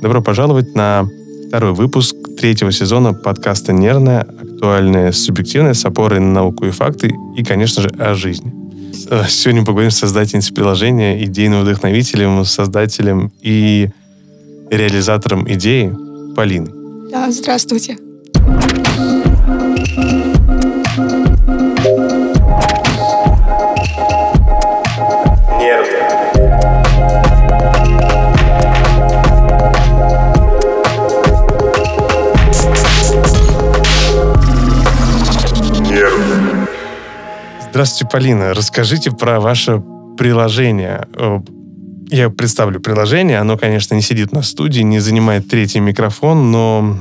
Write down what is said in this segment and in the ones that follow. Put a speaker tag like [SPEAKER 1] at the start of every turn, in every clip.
[SPEAKER 1] Добро пожаловать на второй выпуск третьего сезона подкаста «Нервное», актуальное, субъективное, с опорой на науку и факты, и, конечно же, о жизни. Э, сегодня поговорим с создательницей приложения, идейным вдохновителем, создателем и реализатором идеи Полиной.
[SPEAKER 2] Да, здравствуйте.
[SPEAKER 1] Здравствуйте, Полина. Расскажите про ваше приложение. Э, я представлю приложение. Оно, конечно, не сидит на студии, не занимает третий микрофон, но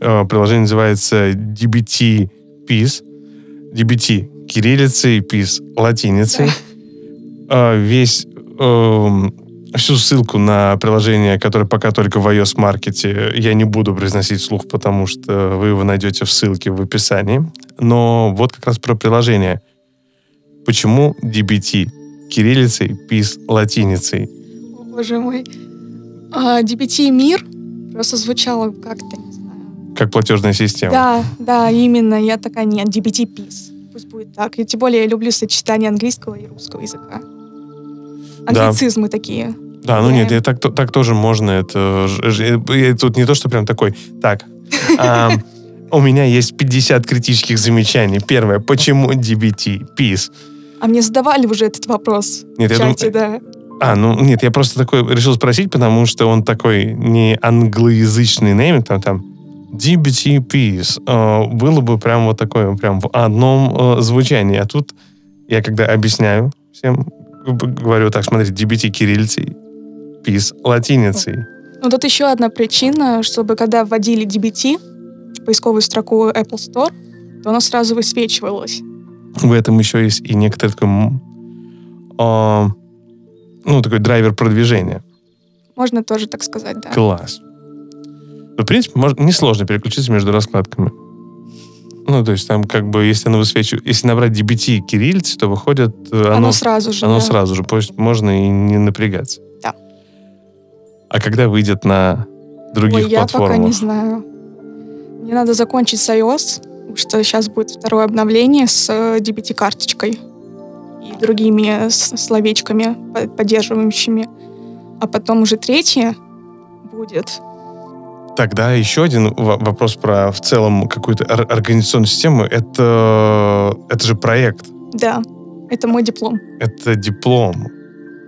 [SPEAKER 1] э, приложение называется DBT Peace. DBT кириллицей, Peace латиницей. Да. Весь эм, всю ссылку на приложение, которое пока только в iOS-маркете, я не буду произносить вслух, потому что вы его найдете в ссылке в описании. Но вот как раз про приложение. Почему DBT кириллицей, PIS латиницей?
[SPEAKER 2] О, боже мой. А, DBT мир просто звучало как-то, не знаю.
[SPEAKER 1] Как платежная система.
[SPEAKER 2] Да, да, именно. Я такая, нет, DBT PIS. Пусть будет так. И тем более я люблю сочетание английского и русского языка. Англицизмы да. такие.
[SPEAKER 1] Да, ну нет, так, так тоже можно. Это тут не то, что прям такой, так, у меня есть 50 критических замечаний. Первое, почему DBT? Peace.
[SPEAKER 2] А мне задавали уже этот вопрос нет, в чате, я думаю, да.
[SPEAKER 1] А, ну нет, я просто такой решил спросить, потому что он такой не англоязычный нейминг, там, там DBT Peace. Э, было бы прям вот такое, прям в одном э, звучании. А тут я когда объясняю всем, говорю так, смотрите, DBT кириллицей, Peace латиницей.
[SPEAKER 2] Ну, тут еще одна причина, чтобы когда вводили DBT в поисковую строку Apple Store, то оно сразу высвечивалось
[SPEAKER 1] в этом еще есть и некоторый такой, э, ну, такой драйвер продвижения.
[SPEAKER 2] Можно тоже так сказать, да.
[SPEAKER 1] Класс. Ну, в принципе, можно, несложно переключиться между раскладками. Ну, то есть там как бы, если оно высвечивает, если набрать DBT кириллицы, то выходит...
[SPEAKER 2] Э, оно, оно сразу же,
[SPEAKER 1] Оно
[SPEAKER 2] да.
[SPEAKER 1] сразу же, пусть можно и не напрягаться.
[SPEAKER 2] Да.
[SPEAKER 1] А когда выйдет на других
[SPEAKER 2] Ой,
[SPEAKER 1] платформах?
[SPEAKER 2] я пока не знаю. Мне надо закончить с iOS, что сейчас будет второе обновление с э, DBT-карточкой и другими словечками, поддерживающими. А потом уже третье будет.
[SPEAKER 1] Тогда еще один вопрос про в целом какую-то организационную систему. Это, это же проект.
[SPEAKER 2] Да, это мой диплом.
[SPEAKER 1] Это диплом.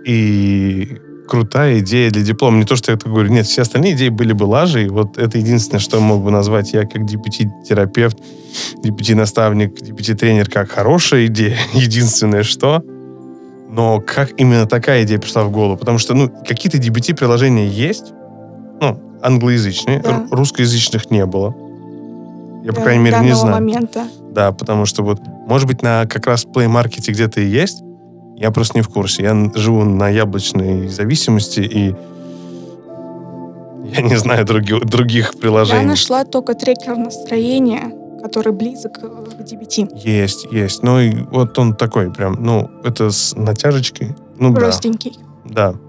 [SPEAKER 1] И крутая идея для диплома. Не то, что я это говорю. Нет, все остальные идеи были бы лажей. Вот это единственное, что я мог бы назвать я как DPT-терапевт, DPT-наставник, DPT-тренер как хорошая идея. Единственное, что... Но как именно такая идея пришла в голову? Потому что, ну, какие-то DBT-приложения есть, ну, англоязычные, да. русскоязычных не было. Я, по крайней мере, не знаю.
[SPEAKER 2] момента.
[SPEAKER 1] Да, потому что вот, может быть, на как раз Play Market где-то и есть, я просто не в курсе. Я живу на яблочной зависимости, и я не знаю других, других приложений.
[SPEAKER 2] Я нашла только трекер настроения, который близок к DBT.
[SPEAKER 1] Есть, есть. Ну, и вот он такой прям, ну, это с натяжечкой. Ну,
[SPEAKER 2] Простенький.
[SPEAKER 1] Да. да.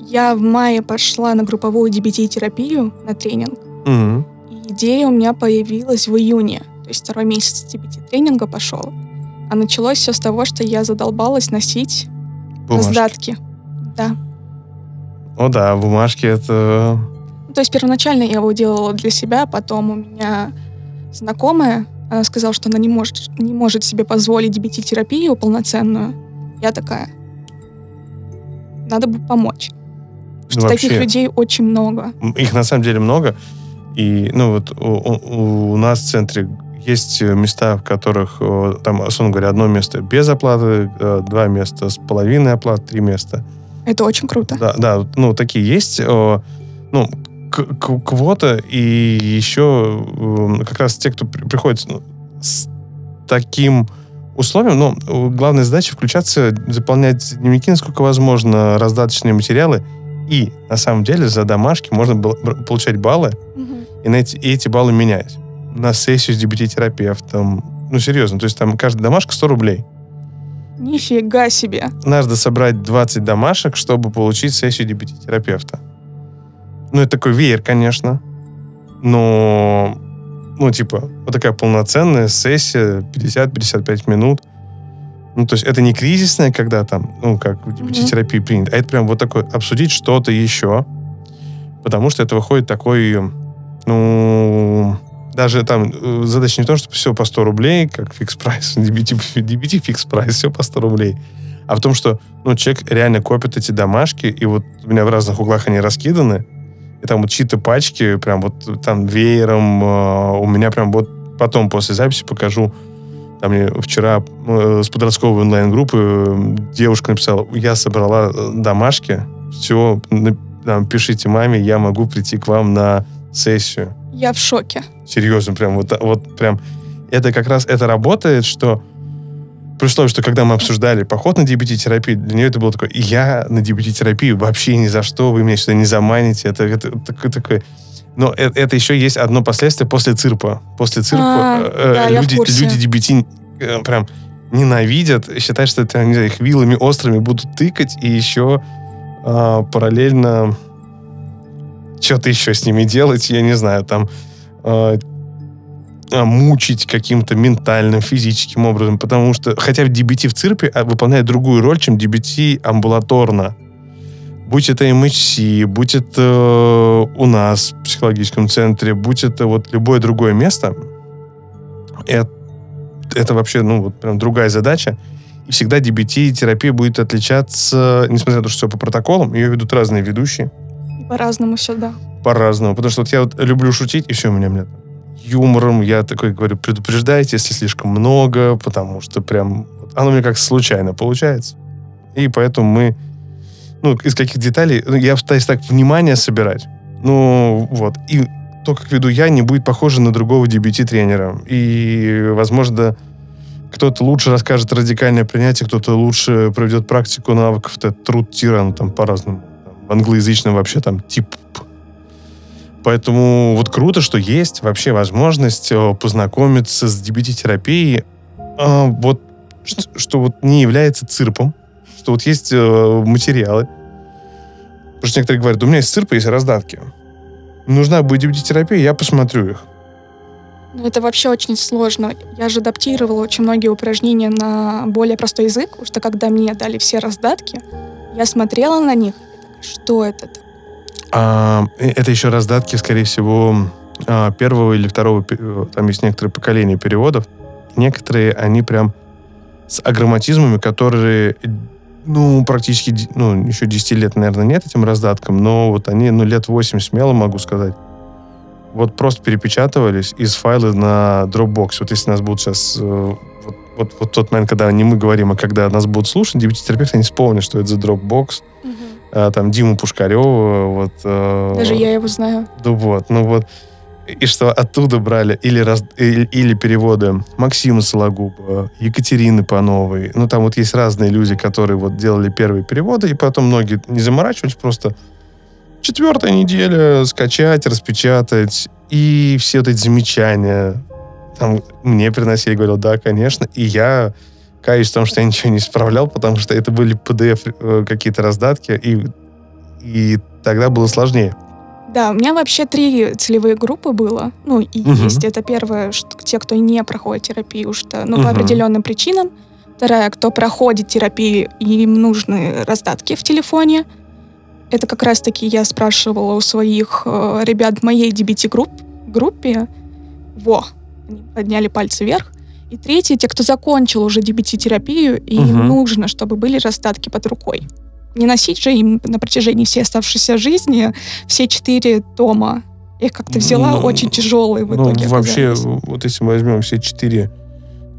[SPEAKER 2] Я в мае пошла на групповую DBT-терапию, на тренинг.
[SPEAKER 1] Угу.
[SPEAKER 2] И идея у меня появилась в июне. То есть второй месяц DBT-тренинга пошел. А началось все с того, что я задолбалась носить бумажки. раздатки. Да.
[SPEAKER 1] О да, бумажки это...
[SPEAKER 2] Ну, то есть первоначально я его делала для себя, потом у меня знакомая, она сказала, что она не может, не может себе позволить BT-терапию полноценную. Я такая, надо бы помочь. Что ну, таких людей очень много.
[SPEAKER 1] Их на самом деле много. И, ну, вот у, у, у нас в центре есть э, места, в которых, там, условно говоря, одно место без оплаты, э, два места с половиной оплаты, три места.
[SPEAKER 2] Это очень круто.
[SPEAKER 1] Да, да, ну, такие есть. Ну, квота и еще как раз те, кто приходит ну, с таким условием, ну, главная задача включаться, заполнять дневники, насколько возможно, раздаточные материалы, и на самом деле за домашки можно было получать баллы, угу. и, на эти, и эти баллы менять на сессию с DBT-терапевтом. Ну, серьезно, то есть там каждая домашка 100 рублей.
[SPEAKER 2] Нифига себе.
[SPEAKER 1] Надо собрать 20 домашек, чтобы получить сессию DBT-терапевта. Ну, это такой веер, конечно. Но, ну, типа, вот такая полноценная сессия, 50-55 минут. Ну, то есть это не кризисная, когда там, ну, как в DBT-терапии принято, а это прям вот такой, обсудить что-то еще. Потому что это выходит такой, ну, даже там э, задача не то, что все по 100 рублей, как Fix Price, DBT, DBT Fix Price, все по 100 рублей, а в том, что ну, человек реально копит эти домашки, и вот у меня в разных углах они раскиданы, и там вот чьи-то пачки, прям вот там веером, э, у меня прям вот потом после записи покажу, там мне вчера э, с подростковой онлайн-группы девушка написала, я собрала домашки, все, там, пишите маме, я могу прийти к вам на сессию.
[SPEAKER 2] Я в шоке.
[SPEAKER 1] Серьезно, прям вот, вот прям. Это как раз, это работает, что при условии, что когда мы обсуждали поход на DBT-терапию, для нее это было такое, я на DBT-терапию вообще ни за что, вы меня сюда не заманите. Это, это, это такой, такой но это, это еще есть одно последствие после цирпа. После цирпа а, э, да, люди, люди DBT э, прям ненавидят, считают, что это, не знаю, их вилами острыми будут тыкать, и еще э, параллельно что-то еще с ними делать, я не знаю, там э, мучить каким-то ментальным, физическим образом, потому что хотя DBT в ЦИРПе а, выполняет другую роль, чем DBT амбулаторно. Будь это МХС, будь это э, у нас в психологическом центре, будь это вот любое другое место, это, это вообще, ну, вот прям другая задача. И всегда DBT-терапия будет отличаться, несмотря на то, что все по протоколам, ее ведут разные ведущие.
[SPEAKER 2] По-разному все, да.
[SPEAKER 1] По-разному. Потому что вот я вот люблю шутить, и все, у меня, меня юмором. Я такой говорю, предупреждайте, если слишком много, потому что прям оно мне как случайно получается. И поэтому мы, ну, из каких деталей, ну, я пытаюсь так внимание собирать. Ну, вот. И то, как веду я, не будет похоже на другого DBT-тренера. И, возможно, кто-то лучше расскажет радикальное принятие, кто-то лучше проведет практику навыков, это труд тиран, там по-разному в англоязычном вообще там тип. Поэтому вот круто, что есть вообще возможность э, познакомиться с DBT-терапией, а, вот, что, вот не является цирпом, что вот есть э, материалы. Потому что некоторые говорят, у меня есть цирпы, есть раздатки. Нужна будет DBT-терапия, я посмотрю их.
[SPEAKER 2] Ну, это вообще очень сложно. Я же адаптировала очень многие упражнения на более простой язык, потому что когда мне дали все раздатки, я смотрела на них что это?
[SPEAKER 1] А, это еще раздатки, скорее всего, а, первого или второго, там есть некоторые поколения переводов. Некоторые, они прям с агроматизмами, которые, ну, практически, ну, еще 10 лет, наверное, нет этим раздаткам, но вот они, ну, лет 8 смело могу сказать. Вот просто перепечатывались из файла на Dropbox. Вот если нас будут сейчас э, вот, вот, вот тот момент, когда не мы говорим, а когда нас будут слушать, дебюттерапевты, они вспомнят, что это за Dropbox. Угу там Диму Пушкарева, вот.
[SPEAKER 2] Э, Даже я его знаю.
[SPEAKER 1] Да вот, ну вот. И что оттуда брали или, раз, или, или переводы Максима Сологуба, Екатерины Пановой. Ну, там вот есть разные люди, которые вот делали первые переводы, и потом многие не заморачивались, просто четвертая неделя скачать, распечатать, и все вот эти замечания там мне приносили, говорил, да, конечно, и я каюсь в том, что я ничего не исправлял, потому что это были PDF э, какие-то раздатки, и, и тогда было сложнее.
[SPEAKER 2] Да, у меня вообще три целевые группы было. Ну, и угу. есть. Это первое, что те, кто не проходит терапию, что, ну, угу. по определенным причинам. Вторая, кто проходит терапию, и им нужны раздатки в телефоне. Это как раз-таки я спрашивала у своих э, ребят в моей DBT-групп, группе. Во, они подняли пальцы вверх. И третье, те, кто закончил уже DBT-терапию, и угу. им нужно, чтобы были раздатки под рукой. Не носить же им на протяжении всей оставшейся жизни все четыре тома. Я их как-то взяла ну, очень тяжелые в ну, итоге.
[SPEAKER 1] Вообще, оказались. вот если мы возьмем все четыре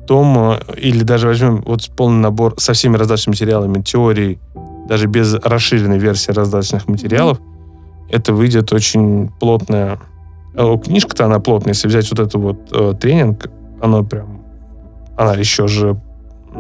[SPEAKER 1] тома, или даже возьмем вот полный набор со всеми раздаточными материалами, теорий, даже без расширенной версии раздаточных материалов, mm-hmm. это выйдет очень плотная... Э, книжка-то она плотная. Если взять вот эту вот э, тренинг, оно прям она еще же,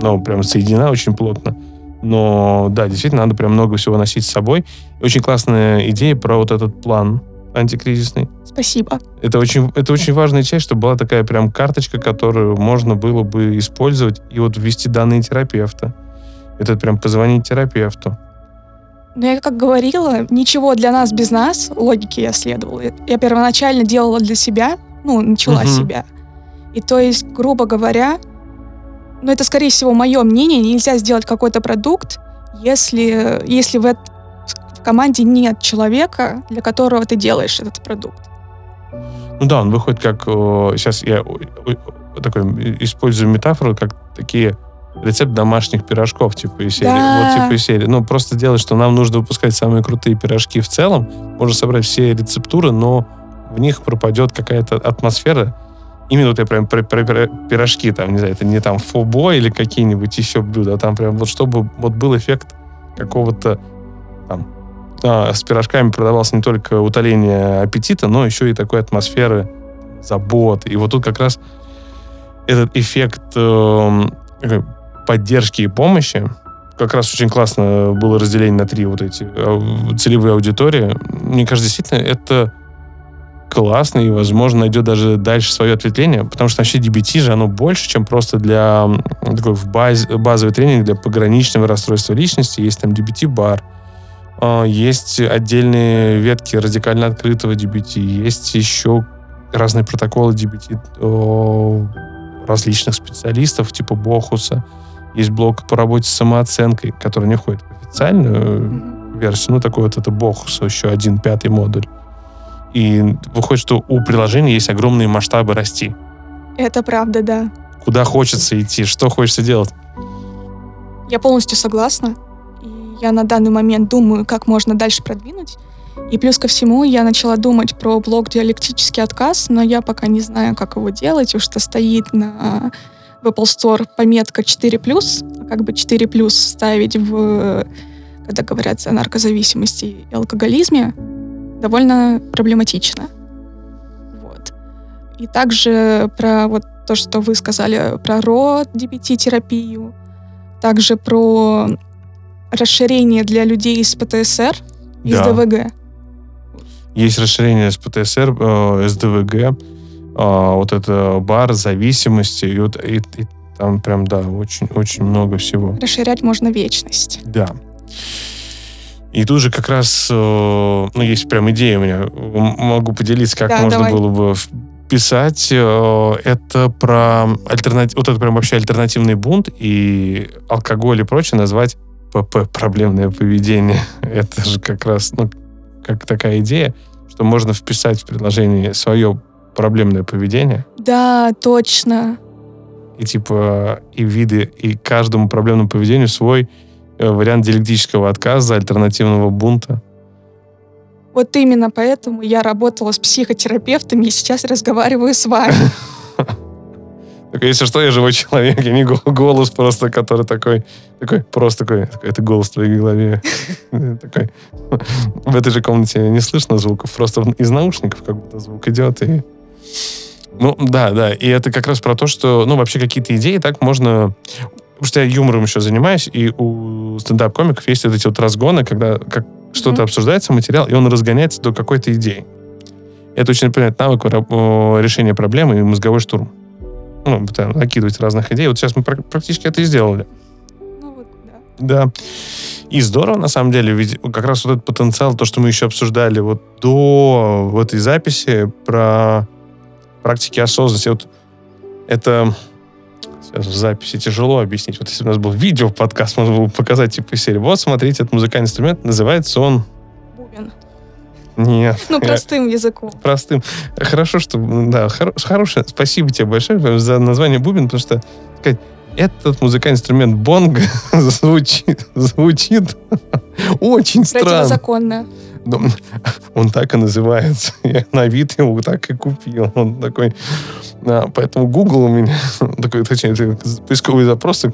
[SPEAKER 1] ну, прям соединена очень плотно. Но да, действительно, надо прям много всего носить с собой. И очень классная идея про вот этот план антикризисный.
[SPEAKER 2] Спасибо.
[SPEAKER 1] Это очень, это очень важная часть, чтобы была такая прям карточка, которую можно было бы использовать и вот ввести данные терапевта. Это прям позвонить терапевту.
[SPEAKER 2] Но я как говорила, ничего для нас без нас, логики я следовала. Я первоначально делала для себя, ну, начала
[SPEAKER 1] Мгм.
[SPEAKER 2] себя. И то есть, грубо говоря, ну, это, скорее всего, мое мнение, нельзя сделать какой-то продукт, если, если в, в команде нет человека, для которого ты делаешь этот продукт.
[SPEAKER 1] Ну да, он выходит как... сейчас я такой э, использую метафору, как такие рецепт домашних пирожков, типа из серии.
[SPEAKER 2] Да.
[SPEAKER 1] Вот типа из серии. Ну, просто делать, что нам нужно выпускать самые крутые пирожки в целом. Можно собрать все рецептуры, но в них пропадет какая-то атмосфера. Именно вот я прям про, про пира- пирожки, там, не знаю, это не там фобо или какие-нибудь еще блюда, а там прям вот чтобы вот был эффект какого-то там а, с пирожками продавался не только утоление аппетита, но еще и такой атмосферы заботы. И вот тут как раз этот эффект такой поддержки и помощи, как раз очень классно было разделение на три вот эти э, целевые аудитории. Мне кажется, действительно, это классно и, возможно, найдет даже дальше свое ответвление, потому что вообще DBT же, оно больше, чем просто для такой в баз, базовый тренинг для пограничного расстройства личности. Есть там DBT-бар, а, есть отдельные ветки радикально открытого DBT, есть еще разные протоколы DBT различных специалистов, типа Бохуса. Есть блок по работе с самооценкой, который не входит в официальную версию. Ну, такой вот это Бохуса, еще один пятый модуль. И выходит, что у приложения есть огромные масштабы расти.
[SPEAKER 2] Это правда, да.
[SPEAKER 1] Куда хочется идти, что хочется делать.
[SPEAKER 2] Я полностью согласна. И я на данный момент думаю, как можно дальше продвинуть. И плюс ко всему я начала думать про блок «Диалектический отказ», но я пока не знаю, как его делать, уж что стоит на в Apple Store пометка 4+, а как бы 4+, ставить в, когда говорят о наркозависимости и алкоголизме, довольно проблематично. Вот. И также про вот то, что вы сказали про РО, DBT-терапию, также про расширение для людей из ПТСР, из
[SPEAKER 1] Да.
[SPEAKER 2] ДВГ.
[SPEAKER 1] Есть расширение с ПТСР, э, СДВГ, э, вот это бар, зависимости, и, вот, и, и там прям, да, очень-очень много всего.
[SPEAKER 2] Расширять можно вечность.
[SPEAKER 1] Да. И тут же как раз, э, ну, есть прям идея у меня, могу поделиться, как
[SPEAKER 2] Да,
[SPEAKER 1] можно
[SPEAKER 2] давай.
[SPEAKER 1] было бы писать. Э, Это про альтернатив, вот это прям вообще альтернативный бунт и алкоголь и прочее назвать ПП, проблемное поведение. Это же как раз, ну, как такая идея, что можно вписать в предложение свое проблемное поведение,
[SPEAKER 2] Да, точно.
[SPEAKER 1] и типа и виды, и каждому проблемному поведению свой вариант диалектического отказа, альтернативного бунта.
[SPEAKER 2] Вот именно поэтому я работала с психотерапевтами и сейчас разговариваю с вами.
[SPEAKER 1] Так, если что, я живой человек, я не го- голос просто, который такой, такой, просто такой, такой, это голос в твоей голове. Такой. В этой же комнате не слышно звуков, просто из наушников как будто звук идет. И... Ну, да, да, и это как раз про то, что, ну, вообще какие-то идеи так можно... Потому что я юмором еще занимаюсь, и у стендап-комиков есть вот эти вот разгоны, когда как что-то
[SPEAKER 2] Мгм.
[SPEAKER 1] обсуждается, материал, и он разгоняется до какой-то идеи. Это очень напоминает навык решения проблемы и мозговой штурм ну, там, накидывать разных идей. Вот сейчас мы пр- практически это и сделали.
[SPEAKER 2] Ну вот, да.
[SPEAKER 1] Да. И здорово, на самом деле, ведь как раз вот этот потенциал, то, что мы еще обсуждали вот до в этой записи про практики осознанности. Вот это сейчас в записи тяжело объяснить. Вот если бы у нас был видео подкаст, можно было бы показать типа серии. Вот, смотрите, этот музыкальный инструмент, называется он...
[SPEAKER 2] Бубен.
[SPEAKER 1] Нет.
[SPEAKER 2] Ну,
[SPEAKER 1] я-
[SPEAKER 2] простым языком.
[SPEAKER 1] простым. Хорошо, что... Да, хоро- хорошее. Спасибо тебе большое за название бубен, потому что сказать, этот музыкальный инструмент бонг звучит, звучит очень странно.
[SPEAKER 2] Противозаконно.
[SPEAKER 1] Он так и называется. Я на вид его так и купил. Он такой... Поэтому Google у меня такой, точнее, поисковые запросы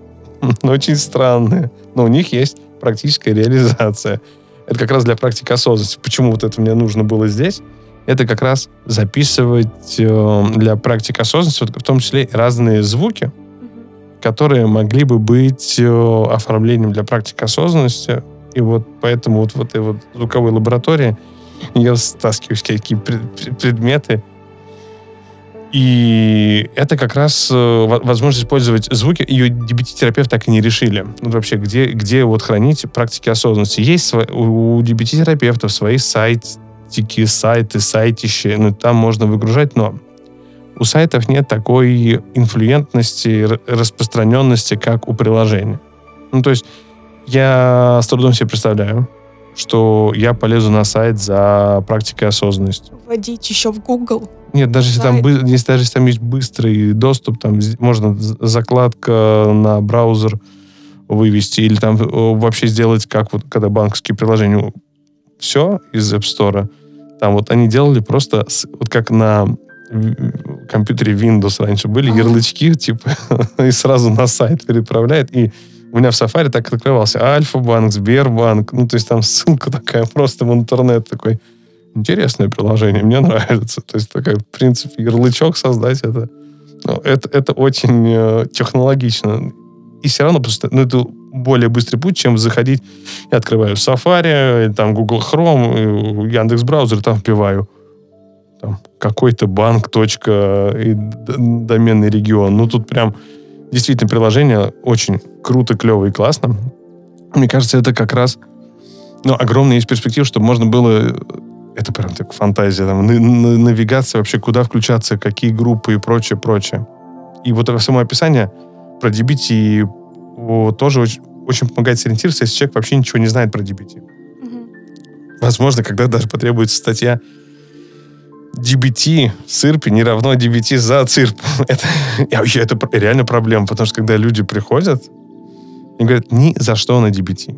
[SPEAKER 1] очень странные. Но у них есть практическая реализация. Это как раз для практики осознанности. Почему вот это мне нужно было здесь? Это как раз записывать э, для практики осознанности, в том числе разные звуки, которые могли бы быть э, оформлением для практики осознанности. И вот поэтому вот в этой вот звуковой лаборатории я стаскиваю всякие пред- пред- предметы. И это как раз э, во- возможность использовать звуки. Ее DBT-терапевт так и не решили. Ну, вообще, где, где вот хранить практики осознанности? Есть у DBT-терапевтов свои сайтики, сайты, сайтища. Ну, там можно выгружать, но у сайтов нет такой инфлюентности, распространенности, как у приложения. Ну, то есть я с трудом себе представляю, что я полезу на сайт за практикой осознанности.
[SPEAKER 2] Вводить еще в Google.
[SPEAKER 1] Нет, даже если, там, если даже если там есть быстрый доступ, там можно закладка на браузер вывести или там вообще сделать, как вот когда банковские приложения все из App Store, там вот они делали просто с- вот как на компьютере Windows раньше были ярлычки, типа, и сразу на сайт переправляет. И у меня в Safari так открывался Альфа-банк, Сбербанк. Ну, то есть там ссылка такая просто в интернет такой. Интересное приложение, мне нравится. То есть такой, в принципе, ярлычок создать, это, ну, это, это очень э, технологично. И все равно просто, ну, это более быстрый путь, чем заходить. Я открываю Safari, там Google Chrome, Яндекс браузер, там вбиваю там, какой-то банк, точка и доменный регион. Ну, тут прям действительно приложение очень круто, клево и классно. Мне кажется, это как раз ну, огромная есть перспектива, чтобы можно было это прям так фантазия, там, на- на- навигация вообще, куда включаться, какие группы и прочее, прочее. И вот это само описание про DBT тоже очень, очень помогает сориентироваться, если человек вообще ничего не знает про DBT.
[SPEAKER 2] Мгм.
[SPEAKER 1] Возможно, когда даже потребуется статья DBT в ЦИРПе не равно DBT за ЦИРП. Это, это реально проблема, потому что когда люди приходят и говорят, ни за что на DBT.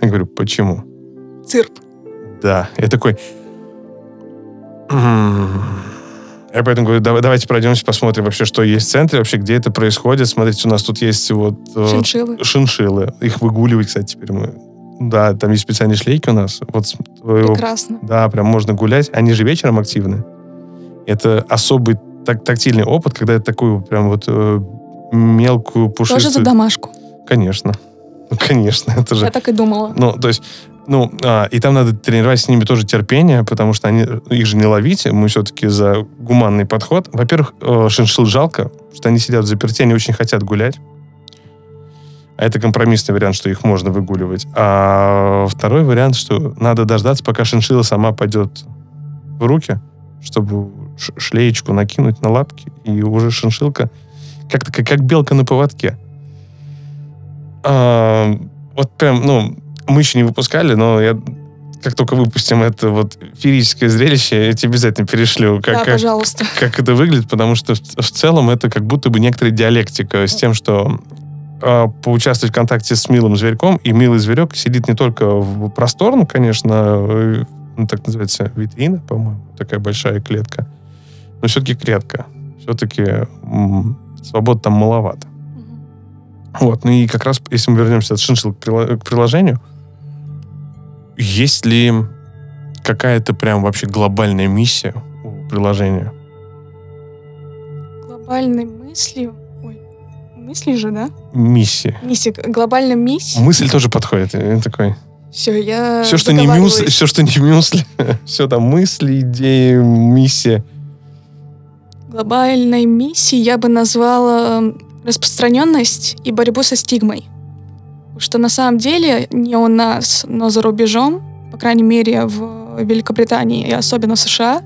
[SPEAKER 1] Я говорю, почему?
[SPEAKER 2] Цирп.
[SPEAKER 1] Да. Я такой... Я поэтому говорю, «Давай- давайте пройдемся, посмотрим вообще, что есть в центре, вообще, где это происходит. Смотрите, у нас тут есть вот... э,
[SPEAKER 2] Шиншиллы.
[SPEAKER 1] шиншиллы. Их выгуливать, кстати, теперь мы... Да, там есть специальные шлейки у нас. Вот твоего
[SPEAKER 2] Прекрасно.
[SPEAKER 1] да, прям можно гулять. Они же вечером активны. Это особый так, тактильный опыт, когда это такую прям вот э, мелкую пушистую...
[SPEAKER 2] Тоже за домашку.
[SPEAKER 1] Конечно. Ну, конечно, это же...
[SPEAKER 2] Я так и думала.
[SPEAKER 1] Ну, то есть, ну, а, и там надо тренировать с ними тоже терпение, потому что они, их же не ловить, мы все-таки за гуманный подход. Во-первых, э, шиншилл жалко, что они сидят в заперти, они очень хотят гулять. А это компромиссный вариант, что их можно выгуливать. А второй вариант, что надо дождаться, пока шиншилла сама пойдет в руки, чтобы шлеечку накинуть на лапки, и уже шиншилка как-то как, как белка на поводке. А, вот прям, ну, мы еще не выпускали, но я как только выпустим это вот феерическое зрелище, я тебе обязательно перешлю, как,
[SPEAKER 2] да,
[SPEAKER 1] как,
[SPEAKER 2] пожалуйста.
[SPEAKER 1] как это выглядит, потому что в, в целом это как будто бы некоторая диалектика с тем, что э, поучаствовать в контакте с милым зверьком, и милый зверек сидит не только в просторном, конечно, э, ну, так называется, витрина, по-моему, такая большая клетка, но все-таки клетка. Все-таки свободы там маловато.
[SPEAKER 2] Мгм.
[SPEAKER 1] Вот, ну и как раз, если мы вернемся от шиншилл к, прила- к приложению, есть ли какая-то прям вообще глобальная миссия у приложения?
[SPEAKER 2] Глобальной мыслью... Мысли же, да?
[SPEAKER 1] Миссия.
[SPEAKER 2] Миссия. Глобальная миссия.
[SPEAKER 1] Мысль тоже подходит. Я такой.
[SPEAKER 2] Все, я
[SPEAKER 1] Все, что не мюсли, все, что не мюсли, все там мысли, идеи, миссия.
[SPEAKER 2] Глобальной миссией я бы назвала м, распространенность и борьбу со стигмой. Что на самом деле не у нас, но за рубежом, по крайней мере в Великобритании и особенно в США,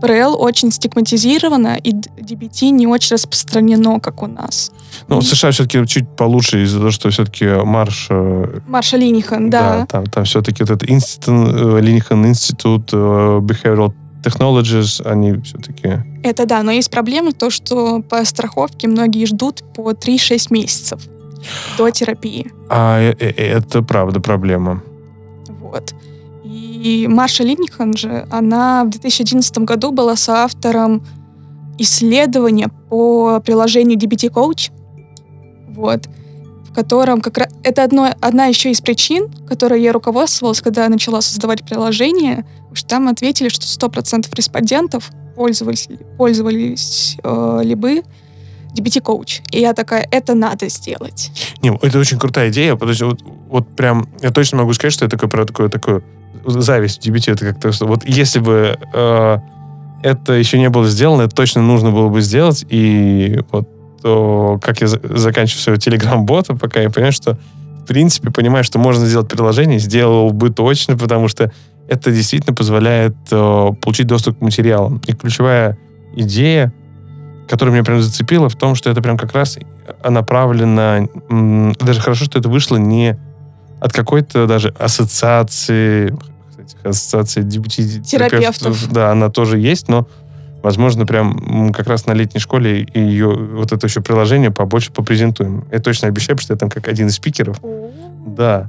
[SPEAKER 2] ПРЛ очень стигматизировано, и DBT не очень распространено, как у нас.
[SPEAKER 1] Ну, в США все-таки чуть получше из-за того, что все-таки марш... э,
[SPEAKER 2] Марша Линихан, да.
[SPEAKER 1] там, там все-таки этот институт, Линихен институт э, Behavioral Technologies, они все-таки...
[SPEAKER 2] Это да, но есть проблема то, что по страховке многие ждут по 3-6 месяцев до терапии.
[SPEAKER 1] А э- э- это правда проблема.
[SPEAKER 2] Вот. И Марша Линнихан же, она в 2011 году была соавтором исследования по приложению DBT Coach, вот, в котором как раз... Это одно, одна еще из причин, которой я руководствовалась, когда я начала создавать приложение, что там ответили, что 100% респондентов пользовались, пользовались э, ли бы DBT Coach. И я такая, это надо сделать.
[SPEAKER 1] Не, это очень крутая идея. Подожди, вот, вот прям я точно могу сказать, что это такое про такое такое зависть DBT. Это как-то что вот если бы э, это еще не было сделано, это точно нужно было бы сделать. И вот то, как я заканчиваю своего телеграм-бота, пока я понимаю, что в принципе понимаю, что можно сделать приложение, сделал бы точно, потому что это действительно позволяет э, получить доступ к материалам. И ключевая идея, которая меня прям зацепила, в том, что это прям как раз направлено... Даже хорошо, что это вышло не от какой-то даже ассоциации, кстати, ассоциации
[SPEAKER 2] DBT-терапевтов.
[SPEAKER 1] Да, она тоже есть, но, возможно, прям как раз на летней школе ее вот это еще приложение побольше попрезентуем. Я точно обещаю, что я там как один из спикеров. Да.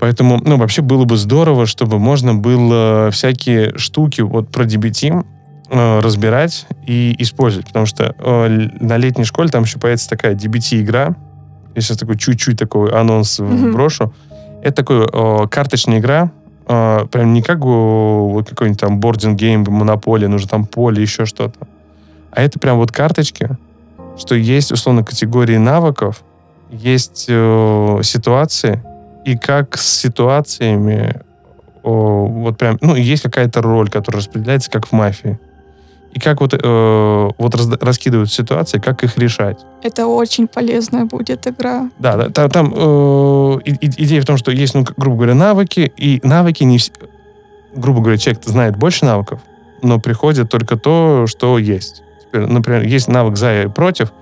[SPEAKER 1] Поэтому, ну, вообще было бы здорово, чтобы можно было всякие штуки вот про DBT э, разбирать и использовать. Потому что э, на летней школе там еще появится такая DBT-игра. Я сейчас такой чуть-чуть такой анонс mm-hmm. брошу. Это такая э, карточная игра, э, прям не как вот какой-нибудь там бординг гейм, монополия, нужно там поле, еще что-то. А это прям вот карточки, что есть, условно, категории навыков, есть э, ситуации, и как с ситуациями о, вот прям, ну, есть какая-то роль, которая распределяется, как в мафии. И как вот, э, вот раз, раскидывают ситуации, как их решать.
[SPEAKER 2] Это очень полезная будет игра.
[SPEAKER 1] Да, да там, там э, идея в том, что есть, ну, грубо говоря, навыки, и навыки не все... Грубо говоря, человек знает больше навыков, но приходит только то, что есть. Теперь, например, есть навык за и против,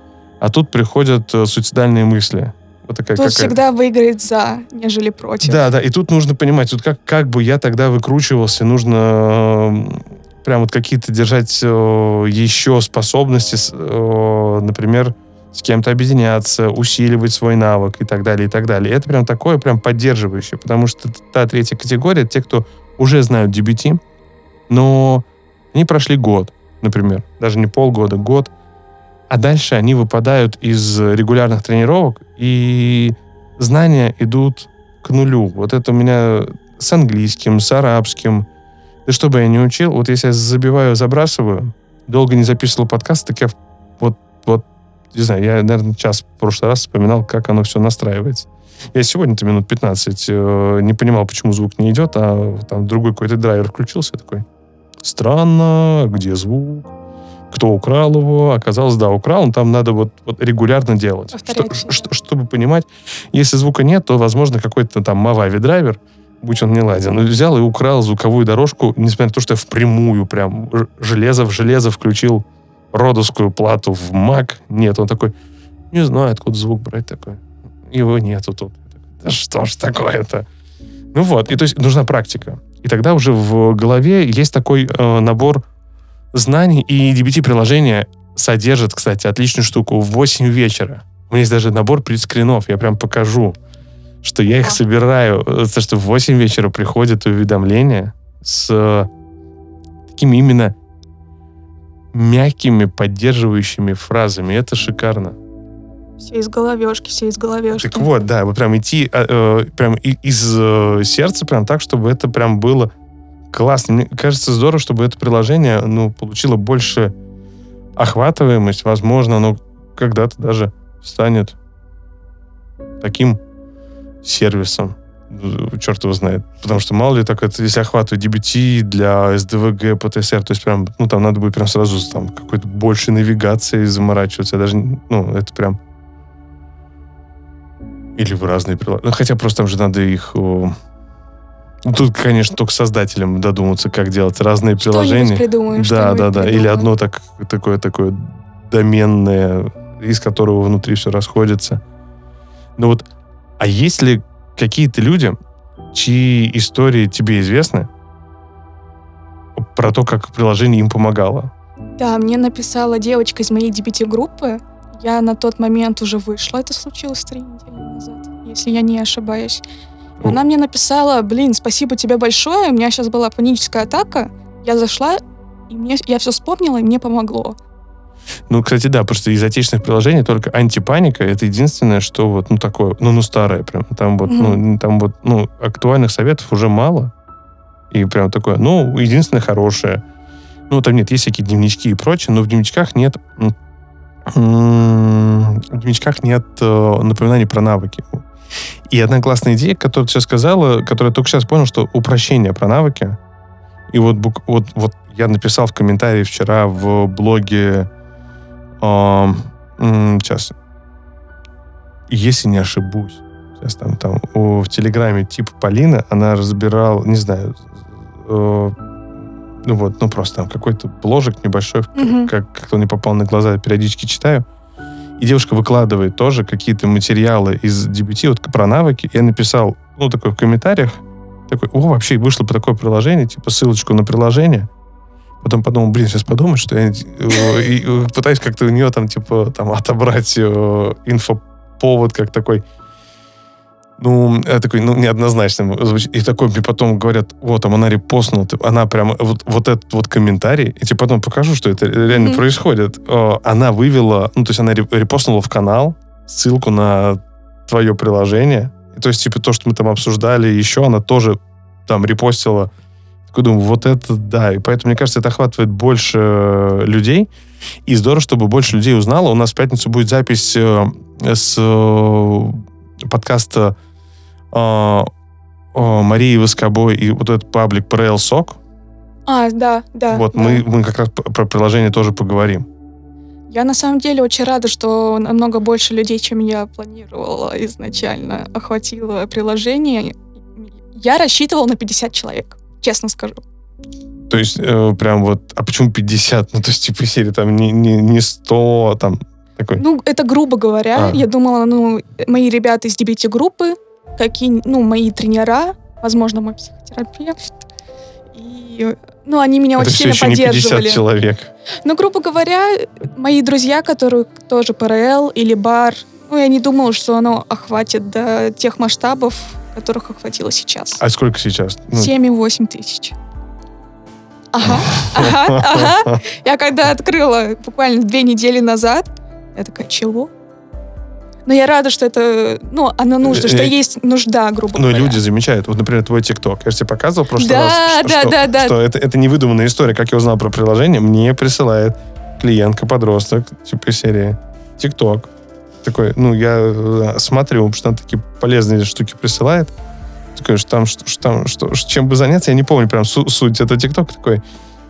[SPEAKER 1] а тут приходят э, суицидальные мысли.
[SPEAKER 2] Вот такая тут всегда выиграет за, нежели против.
[SPEAKER 1] Да, да, и тут нужно понимать, вот как, как бы я тогда выкручивался, нужно э, прям вот какие-то держать э, еще способности, э, например, с кем-то объединяться, усиливать свой навык и так далее, и так далее. Это прям такое, прям поддерживающее, потому что та третья категория, те, кто уже знают DBT, но они прошли год, например, даже не полгода, год, а дальше они выпадают из регулярных тренировок, и знания идут к нулю. Вот это у меня с английским, с арабским. Да что бы я не учил, вот если я забиваю, забрасываю, долго не записывал подкаст, так я вот, вот, не знаю, я, наверное, час в прошлый раз вспоминал, как оно все настраивается. Я сегодня-то минут 15 э, не понимал, почему звук не идет, а там другой какой-то драйвер включился, такой, странно, где звук? кто украл его, оказалось, да, украл, но там надо вот, вот регулярно делать. Что, что, чтобы понимать, если звука нет, то, возможно, какой-то там Mavavi драйвер, будь он не ладен, взял и украл звуковую дорожку, несмотря на то, что я впрямую прям железо в железо включил родовскую плату в Mac. Нет, он такой, не знаю, откуда звук брать такой. Его нету тут. Да что ж такое-то? Ну вот, и то есть нужна практика. И тогда уже в голове есть такой э, набор знаний, и DBT-приложение содержит, кстати, отличную штуку. В 8 вечера. У меня есть даже набор предскринов. Я прям покажу, что я их собираю. То, что в 8 вечера приходят уведомления с такими именно мягкими, поддерживающими фразами. Это шикарно.
[SPEAKER 2] Все из головешки, все из головешки.
[SPEAKER 1] Так вот, да, вот прям идти э, э прям из э, сердца, прям так, чтобы это прям было Классно. Мне кажется, здорово, чтобы это приложение ну, получило больше охватываемость. Возможно, оно когда-то даже станет таким сервисом. Черт его знает. Потому что мало ли так это, если охватывать DBT для SDVG, PTSR, то есть прям, ну, там надо будет прям сразу там какой-то больше навигации заморачиваться. Я даже, ну, это прям... Или в разные приложения. Ну, хотя просто там же надо их ну, тут, конечно, только создателям додуматься, как делать разные приложения.
[SPEAKER 2] Придумаем,
[SPEAKER 1] да, да, да. Или одно так, такое такое доменное, из которого внутри все расходится. Ну вот, а есть ли какие-то люди, чьи истории тебе известны, про то, как приложение им помогало?
[SPEAKER 2] Да, мне написала девочка из моей DBT-группы. Я на тот момент уже вышла. Это случилось три недели назад, если я не ошибаюсь. Она мне написала, блин, спасибо тебе большое, у меня сейчас была паническая атака, я зашла, и мне, я все вспомнила, и мне помогло.
[SPEAKER 1] Ну, кстати, да, просто из отечественных приложений только антипаника это единственное, что вот, ну, такое, ну, ну, старое прям. Там вот, mm-hmm. ну, там вот, ну, актуальных советов уже мало. И прям такое, ну, единственное хорошее. Ну, там нет, есть всякие дневнички и прочее, но в дневничках нет в дневничках нет э, напоминаний про навыки. И одна классная идея, которую ты сейчас сказала, которую я только сейчас понял, что упрощение про навыки, И вот, вот, вот я написал в комментарии вчера в блоге, а, сейчас, если не ошибусь, сейчас там, там о, в Телеграме типа Полина, она разбирала, не знаю, э, ну вот, ну просто там какой-то бложек небольшой,
[SPEAKER 2] Мгм.
[SPEAKER 1] как, как-то он не попал на глаза, периодически читаю. И девушка выкладывает тоже какие-то материалы из DBT, вот про навыки. Я написал, ну, такой в комментариях, такой, о, вообще вышло по такое приложение, типа ссылочку на приложение. Потом подумал, блин, сейчас подумаю, что я э, и, э, пытаюсь как-то у нее там, типа, там отобрать э, инфоповод как такой, ну, такой, ну, неоднозначно звучит. И такой мне потом говорят, вот, там она репостнула, она прям, вот, вот этот вот комментарий, я тебе потом покажу, что это реально
[SPEAKER 2] Мгм.
[SPEAKER 1] происходит. Она вывела, ну, то есть она реп- репостнула в канал ссылку на твое приложение. И, то есть, типа, то, что мы там обсуждали еще, она тоже там репостила. Такой думаю, вот это да. И поэтому, мне кажется, это охватывает больше э, людей. И здорово, чтобы больше людей узнало. У нас в пятницу будет запись э, с э, подкаста Марии Воскобой и вот этот паблик PRL Сок.
[SPEAKER 2] А, да, да.
[SPEAKER 1] вот
[SPEAKER 2] да.
[SPEAKER 1] мы, мы как раз про приложение тоже поговорим.
[SPEAKER 2] Я на самом деле очень рада, что намного больше людей, чем я планировала изначально, охватило приложение. Я рассчитывала на 50 человек, честно скажу.
[SPEAKER 1] То есть э, прям вот, а почему 50? Ну, то есть типа серии там не, не, не 100, там такой.
[SPEAKER 2] Ну, это грубо говоря.
[SPEAKER 1] А.
[SPEAKER 2] Я думала, ну, мои ребята из DBT-группы, какие, ну, мои тренера, возможно, мой психотерапевт. И, ну, они меня
[SPEAKER 1] это
[SPEAKER 2] очень
[SPEAKER 1] все
[SPEAKER 2] сильно
[SPEAKER 1] еще не 50
[SPEAKER 2] поддерживали.
[SPEAKER 1] человек.
[SPEAKER 2] Ну, грубо говоря, мои друзья, которые тоже ПРЛ или бар, ну, я не думала, что оно охватит до тех масштабов, которых охватило сейчас.
[SPEAKER 1] А сколько сейчас? Ну,
[SPEAKER 2] 7,8 тысяч. Ага, ага, ага. Я когда открыла буквально две недели назад, я такая, чего? Но я рада, что это, ну, оно нужно, что
[SPEAKER 1] Э,
[SPEAKER 2] есть нужда, грубо
[SPEAKER 1] Ну,
[SPEAKER 2] говоря.
[SPEAKER 1] люди замечают. Вот, например, твой ТикТок. Я же тебе показывал в прошлый
[SPEAKER 2] Да,
[SPEAKER 1] раз, что,
[SPEAKER 2] да,
[SPEAKER 1] что-
[SPEAKER 2] да, да.
[SPEAKER 1] что это, это не выдуманная история. Как я узнал про приложение, мне присылает клиентка-подросток, типа серии ТикТок. Такой, ну, я э, смотрю, потому что она такие полезные штуки присылает. Такой, что там, что, что там, что, чем бы заняться, я не помню прям су- суть. Это ТикТок такой.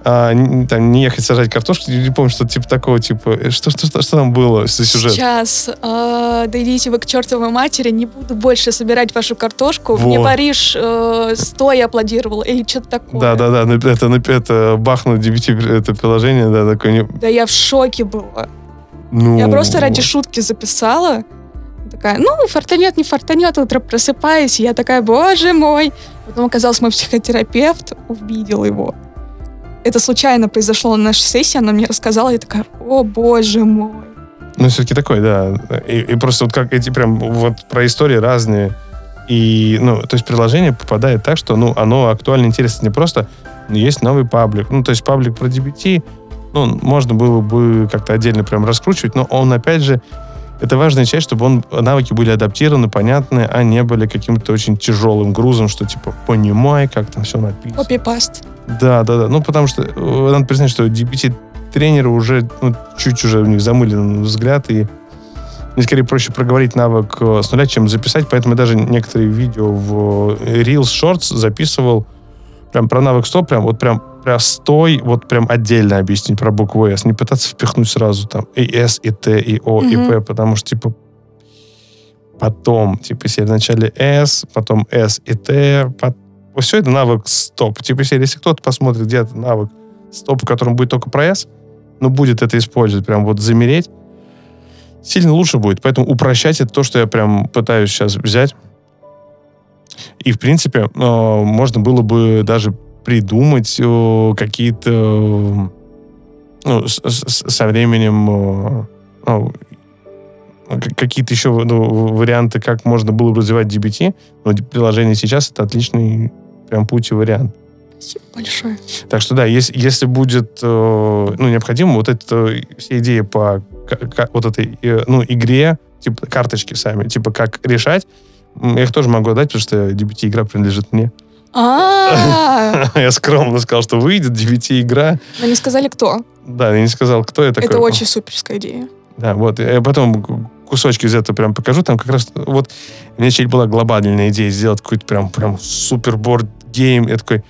[SPEAKER 1] А, н- там, не ехать сажать картошку, не помню, что типа такого, типа, э, что, что, что, что там было за сюжет?
[SPEAKER 2] Сейчас э, дойдите вы к чертовой матери, не буду больше собирать вашу картошку.
[SPEAKER 1] Во.
[SPEAKER 2] Мне Париж э, стоя аплодировал или что-то такое.
[SPEAKER 1] Да, да, да, нап- это, нап- это бахнуть DBT, это приложение, да, такое, не-
[SPEAKER 2] Да я в шоке была.
[SPEAKER 1] Ну...
[SPEAKER 2] Я просто ради шутки записала. Такая, ну, фортанет, не фортанет, утро просыпаюсь. Я такая, боже мой. Потом оказался мой психотерапевт, увидел его. Это случайно произошло на нашей сессии, она мне рассказала, я такая, о боже мой.
[SPEAKER 1] Ну, все-таки такой, да. И, и просто вот как эти прям вот про истории разные. И, ну, то есть приложение попадает так, что, ну, оно актуально интересно не просто, но есть новый паблик. Ну, то есть паблик про DBT, ну, можно было бы как-то отдельно прям раскручивать, но он, опять же, это важная часть, чтобы он, навыки были адаптированы, понятны, а не были каким-то очень тяжелым грузом, что, типа, понимай, как там все написано.
[SPEAKER 2] Копипаст.
[SPEAKER 1] Да, да, да. Ну, потому что э, надо признать, что DBT-тренеры уже ну, чуть уже у них замылен взгляд, и мне скорее проще проговорить навык э, с нуля, чем записать, поэтому я даже некоторые видео в э, Reels Shorts записывал прям про навык 100, прям вот прям простой, вот прям отдельно объяснить про букву S, не пытаться впихнуть сразу там и S, и T, и O, и
[SPEAKER 2] Мгм.
[SPEAKER 1] P, потому что, типа, потом, типа, если вначале S, потом S и T, все это навык стоп. Типа, если если кто-то посмотрит где-то навык стоп, в котором будет только про S, ну, будет это использовать, прям вот замереть, сильно лучше будет. Поэтому упрощать это то, что я прям пытаюсь сейчас взять. И, в принципе, э, можно было бы даже придумать э, какие-то ну, с- с- со временем э, ну, какие-то еще ну, варианты, как можно было бы развивать DBT. Но приложение сейчас это отличный прям путь и вариант.
[SPEAKER 2] Спасибо большое.
[SPEAKER 1] Так что да, если, если будет э, ну, необходимо, вот эта вся идея по вот этой ну, игре, типа карточки сами, типа как решать, я их тоже могу отдать, потому что DBT-игра принадлежит мне.
[SPEAKER 2] А,
[SPEAKER 1] Я скромно сказал, что выйдет DBT-игра.
[SPEAKER 2] но не сказали, кто.
[SPEAKER 1] Да, я не сказал, кто такой.
[SPEAKER 2] Это очень суперская идея.
[SPEAKER 1] Да, вот. Я потом кусочки из этого прям покажу. Там как раз вот у меня была глобальная идея сделать какой-то прям, прям суперборд гейм. Я такой,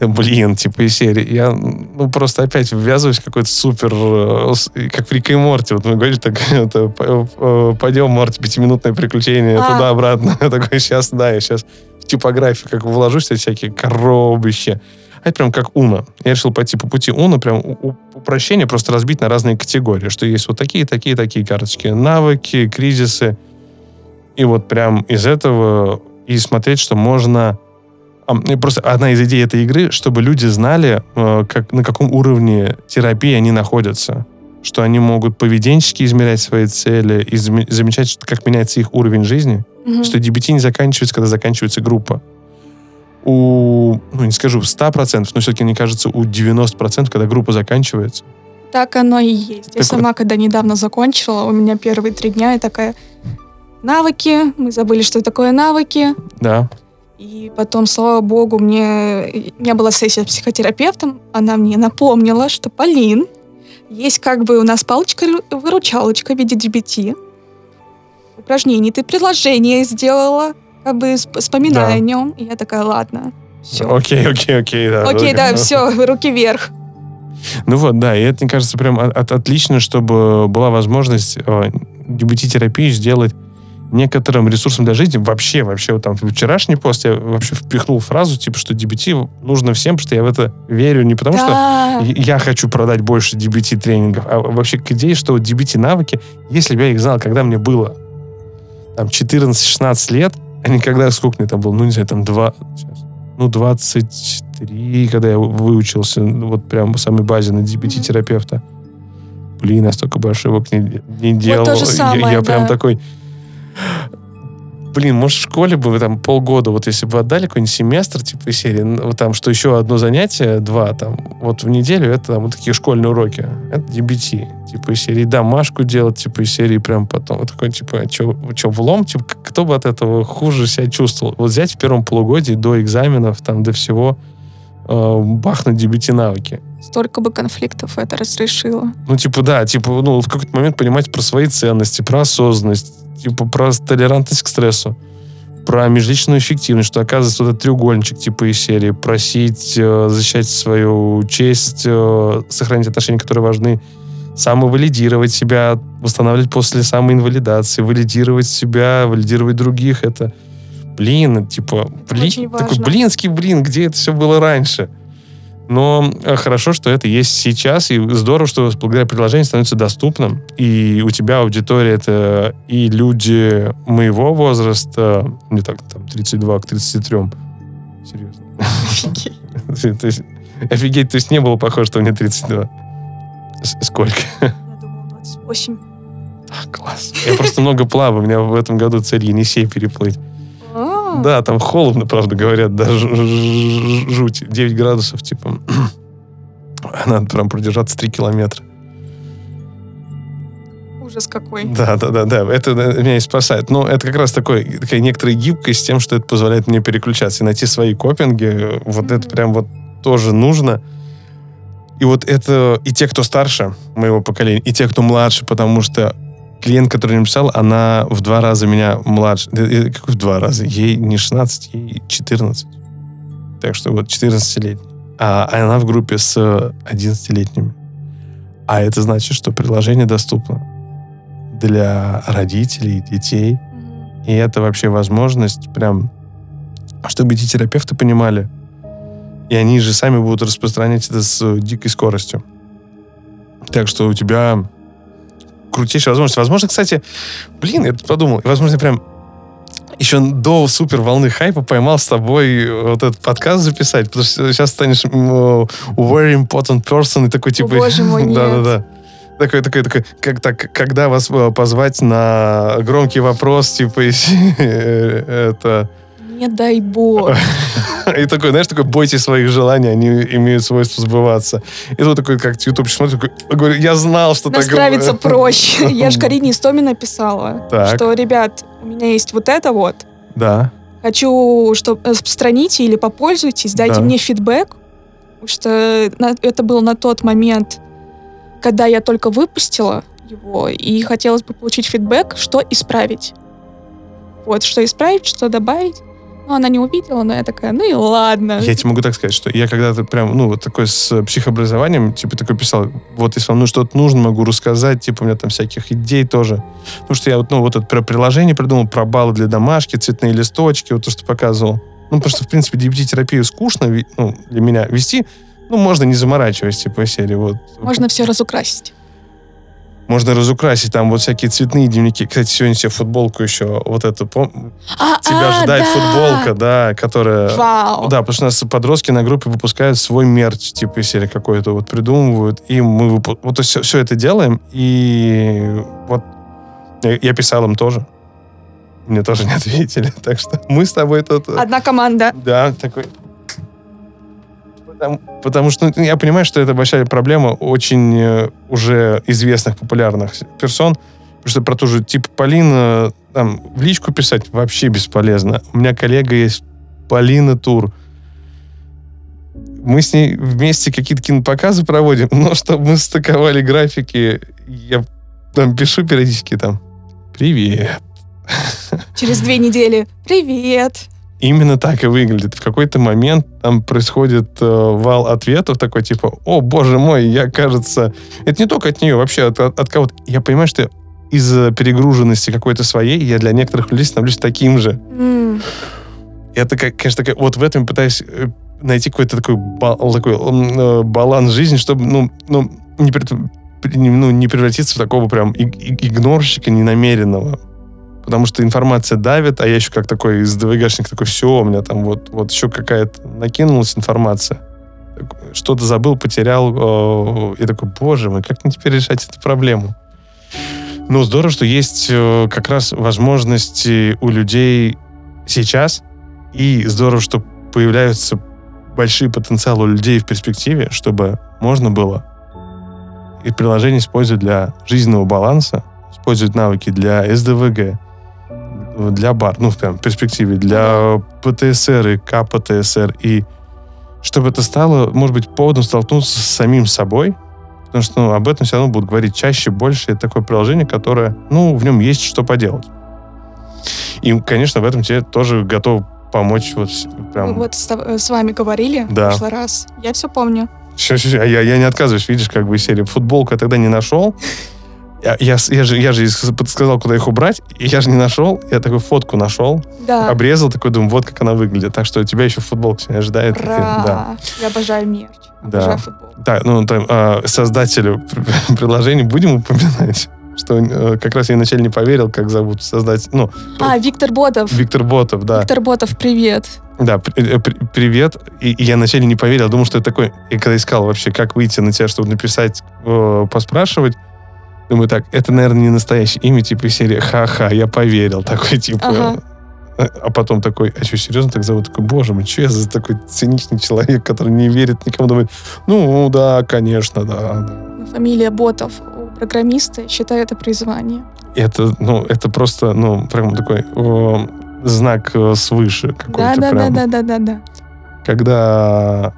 [SPEAKER 1] Блин, типа из серии. Я, ну, просто опять ввязываюсь в какой-то супер... э, Как в Рике и Морти. Вот мы говорили, так, это, э, пойдем, Морти, пятиминутное приключение
[SPEAKER 2] А.
[SPEAKER 1] туда-обратно. Я такой, сейчас, да, я сейчас в типографию как вложусь, эти всякие коробища. А это прям как Уна. Я решил пойти по пути Уна, прям упрощение просто разбить на разные категории, что есть вот такие, такие, такие карточки. Навыки, кризисы. И вот прям из этого и смотреть, что можно... А, и Просто одна из идей этой игры, чтобы люди знали, э, как, на каком уровне терапии они находятся. Что они могут поведенчески измерять свои цели, и заме- замечать, как меняется их уровень жизни.
[SPEAKER 2] Мгм.
[SPEAKER 1] Что DBT не заканчивается, когда заканчивается группа. У, ну, не скажу, 100%, но все-таки, мне кажется, у 90%, когда группа заканчивается.
[SPEAKER 2] Так оно и есть. Я
[SPEAKER 1] Так
[SPEAKER 2] сама, когда недавно закончила, у меня первые три дня я такая... Навыки, мы забыли, что такое навыки.
[SPEAKER 1] Да,
[SPEAKER 2] И потом, слава богу, мне у меня была сессия с психотерапевтом, она мне напомнила, что, Полин, есть как бы у нас палочка-выручалочка в виде DBT. Упражнений. Ты предложение сделала, как бы сп- вспоминая
[SPEAKER 1] Да.
[SPEAKER 2] о нем. И я такая, ладно, все.
[SPEAKER 1] окей, окей, окей. Да,
[SPEAKER 2] Окей, да, все, руки вверх.
[SPEAKER 1] Ну вот, да, и это, мне кажется, прям от- от- отлично, чтобы была возможность э, DBT-терапию сделать некоторым ресурсом для жизни. Вообще, вообще, вот там вчерашний пост я вообще впихнул фразу, типа, что DBT нужно всем, потому что я в это верю не потому, что
[SPEAKER 2] Да.
[SPEAKER 1] я я хочу продать больше DBT-тренингов, а вообще к идее, что DBT-навыки, если бы я их знал, когда мне было там 14-16 лет, а не когда, сколько мне там было, ну, не знаю, там 2, сейчас, ну, 23, когда я выучился, ну, вот прям в самой базе на DBT-терапевта. Блин, я столько бы ошибок не, не делал.
[SPEAKER 2] то же
[SPEAKER 1] Я-
[SPEAKER 2] самое,
[SPEAKER 1] я, прям
[SPEAKER 2] да.
[SPEAKER 1] такой... Блин, может, в школе бы вы там полгода, вот если бы отдали какой-нибудь семестр, типа, серии, вот там, что еще одно занятие, два, там, вот в неделю, это там вот такие школьные уроки. Это DBT. Типа, из серии домашку делать, типа, из серии прям потом. Вот такой, типа, что, влом? Типа, кто бы от этого хуже себя чувствовал? Вот взять в первом полугодии до экзаменов, там, до всего, э, бахнуть DBT навыки.
[SPEAKER 2] Столько бы конфликтов это разрешило.
[SPEAKER 1] Ну, типа, да, типа, ну, в какой-то момент понимать про свои ценности, про осознанность, типа, про толерантность к стрессу, про межличную эффективность, что, оказывается, вот этот треугольничек, типа, из серии просить, э, защищать свою честь, э, сохранить отношения, которые важны, самовалидировать себя, восстанавливать после самоинвалидации, валидировать себя, валидировать других, это, блин, типа, блин, такой блинский блин, где это все было раньше? Но э, хорошо, что это есть сейчас, и здорово, что благодаря приложению становится доступным. И у тебя аудитория это и люди моего возраста, не так, там, 32 к 33. Серьезно. То есть, офигеть, то есть не было похоже, что мне 32. С- Сколько?
[SPEAKER 2] Я думала, 28.
[SPEAKER 1] А, класс. Я просто много плаваю. У меня в этом году цель Енисей переплыть. Да, там холодно, правда, говорят, да, жуть. 9 градусов, типа. Надо прям продержаться 3 километра.
[SPEAKER 2] Ужас какой.
[SPEAKER 1] Да, да, да, да. Это меня и спасает. Но это как раз такой, такая некоторая гибкость с тем, что это позволяет мне переключаться и найти свои копинги. Вот это
[SPEAKER 2] Мгм.
[SPEAKER 1] прям вот тоже нужно. И вот это и те, кто старше моего поколения, и те, кто младше, потому что клиент, который мне писал, она в два раза меня младше. Какой в два раза? Ей не 16, ей 14. Так что вот 14-летний. А она в группе с 11-летними. А это значит, что приложение доступно для родителей, детей. И это вообще возможность прям, чтобы эти терапевты понимали. И они же сами будут распространять это с дикой скоростью. Так что у тебя крутейшая возможность. Возможно, кстати, блин, я подумал, возможно, прям еще до супер волны хайпа поймал с тобой вот этот подкаст записать, потому что сейчас станешь э, very important person и такой типа...
[SPEAKER 2] боже мой, нет.
[SPEAKER 1] Да-да-да. Такой, такой, такой, как так, когда вас э, позвать на громкий вопрос, типа, э, это...
[SPEAKER 2] Не дай бог.
[SPEAKER 1] И такой, знаешь, такой, бойтесь своих желаний, они имеют свойство сбываться. И тут такой, как YouTube смотрит, такой, говорю, я знал, что так...
[SPEAKER 2] Настраиваться проще. Я же Карине Истомина писала,
[SPEAKER 1] Так.
[SPEAKER 2] что, ребят, у меня есть вот это вот.
[SPEAKER 1] Да.
[SPEAKER 2] Хочу, что распространите или попользуйтесь, дайте
[SPEAKER 1] Да.
[SPEAKER 2] мне фидбэк. Потому что это был на тот момент, когда я только выпустила его, и хотелось бы получить фидбэк, что исправить. Вот, что исправить, что добавить. Ну, она не увидела, но я такая, ну и ладно.
[SPEAKER 1] Я тебе могу так сказать, что я когда-то прям, ну, вот такой с психообразованием, типа, такой писал, вот если вам ну, что-то нужно, могу рассказать, типа, у меня там всяких идей тоже. Потому что я вот, ну, вот это про приложение придумал, про баллы для домашки, цветные листочки, вот то, что показывал. Ну, потому что, в принципе, DBT-терапию скучно ну, для меня вести, ну, можно не заморачиваясь, типа, серии, вот.
[SPEAKER 2] Можно все разукрасить.
[SPEAKER 1] Можно разукрасить там вот всякие цветные дневники. Кстати, сегодня себе футболку еще вот эту, пом...
[SPEAKER 2] А,
[SPEAKER 1] Тебя
[SPEAKER 2] а,
[SPEAKER 1] ожидает
[SPEAKER 2] да.
[SPEAKER 1] футболка, да, которая...
[SPEAKER 2] Вау.
[SPEAKER 1] Да, потому что у нас подростки на группе выпускают свой мерч, типа серии какой-то, вот придумывают, и мы выпу- вот все, все это делаем, и вот я, я писал им тоже. Мне тоже не ответили, так что мы с тобой тут...
[SPEAKER 2] Одна команда.
[SPEAKER 1] Да, такой... Потому, потому что ну, я понимаю, что это большая проблема очень э, уже известных, популярных персон. Потому что про ту же типа Полина там, в личку писать вообще бесполезно. У меня коллега есть Полина Тур. Мы с ней вместе какие-то кинопоказы проводим, но чтобы мы стыковали графики, я там пишу периодически там «Привет».
[SPEAKER 2] Через две недели. Привет.
[SPEAKER 1] Именно так и выглядит. В какой-то момент там происходит э, вал ответов такой типа, о, боже мой, я, кажется... Это не только от нее, вообще от, от- от кого-то. Я понимаю, что из-за перегруженности какой-то своей я для некоторых людей становлюсь таким же. И это, конечно, такая, вот в этом пытаюсь э, найти какой-то такой, ба- такой э, баланс жизни, чтобы, ну, ну, не, ну, не превратиться в такого прям иг- иг- игнорщика ненамеренного. Потому что информация давит, а я еще как такой из ДВГшник такой, все, у меня там вот, вот еще какая-то накинулась информация. Что-то забыл, потерял. э, И такой, боже мой, как мне теперь решать эту проблему? Ну, здорово, что есть э, как раз возможности у людей сейчас, и здорово, что появляются большие потенциалы у людей в перспективе, чтобы можно было и приложение использовать для жизненного баланса, использовать навыки для СДВГ, для бар, ну, в прям перспективе, для ПТСР и КПТСР, и чтобы это стало, может быть, поводом столкнуться с самим собой, потому что ну, об этом все равно будут говорить чаще, больше. Это такое приложение, которое, ну, в нем есть что поделать. И, конечно, в этом тебе тоже готов помочь вот прям...
[SPEAKER 2] Вот с, с вами говорили
[SPEAKER 1] Да.
[SPEAKER 2] в прошлый раз. Я все помню.
[SPEAKER 1] Всё, всё, всё. А Я, я не отказываюсь, видишь, как бы из серии. Футболку я тогда не нашел. Я, я, я же, я же подсказал, куда их убрать, и я же не нашел. Я такую фотку нашел,
[SPEAKER 2] Да.
[SPEAKER 1] обрезал, такой думаю, вот как она выглядит. Так что тебя еще футболка сегодня ожидает.
[SPEAKER 2] Ура!
[SPEAKER 1] Да.
[SPEAKER 2] Я обожаю мерч.
[SPEAKER 1] Да.
[SPEAKER 2] Обожаю футбол.
[SPEAKER 1] Да, ну, там, а, создателю пр- приложения будем упоминать, что э, как раз я вначале не поверил, как зовут создатель. Ну,
[SPEAKER 2] А, Виктор Ботов.
[SPEAKER 1] Виктор Ботов, да.
[SPEAKER 2] Виктор Ботов, привет.
[SPEAKER 1] Да, при- э, при- привет. И, и я вначале не поверил, думал, что это такой... И когда искал вообще, как выйти на тебя, чтобы написать, э, поспрашивать, думаю, так, это, наверное, не настоящее имя, типа из серии «Ха-ха, я поверил». Такой, типа...
[SPEAKER 2] Ага.
[SPEAKER 1] э, А потом такой, а что, серьезно так зовут? Такой, боже мой, что я за такой циничный человек, который не верит никому, думает, ну, да, конечно, да. да».
[SPEAKER 2] Фамилия Ботов у программиста. Считаю это призвание.
[SPEAKER 1] Это, ну, это просто, ну, прям такой э, знак э, свыше какой-то.
[SPEAKER 2] Да, да, да,
[SPEAKER 1] прям.
[SPEAKER 2] да, да, да, да.
[SPEAKER 1] когда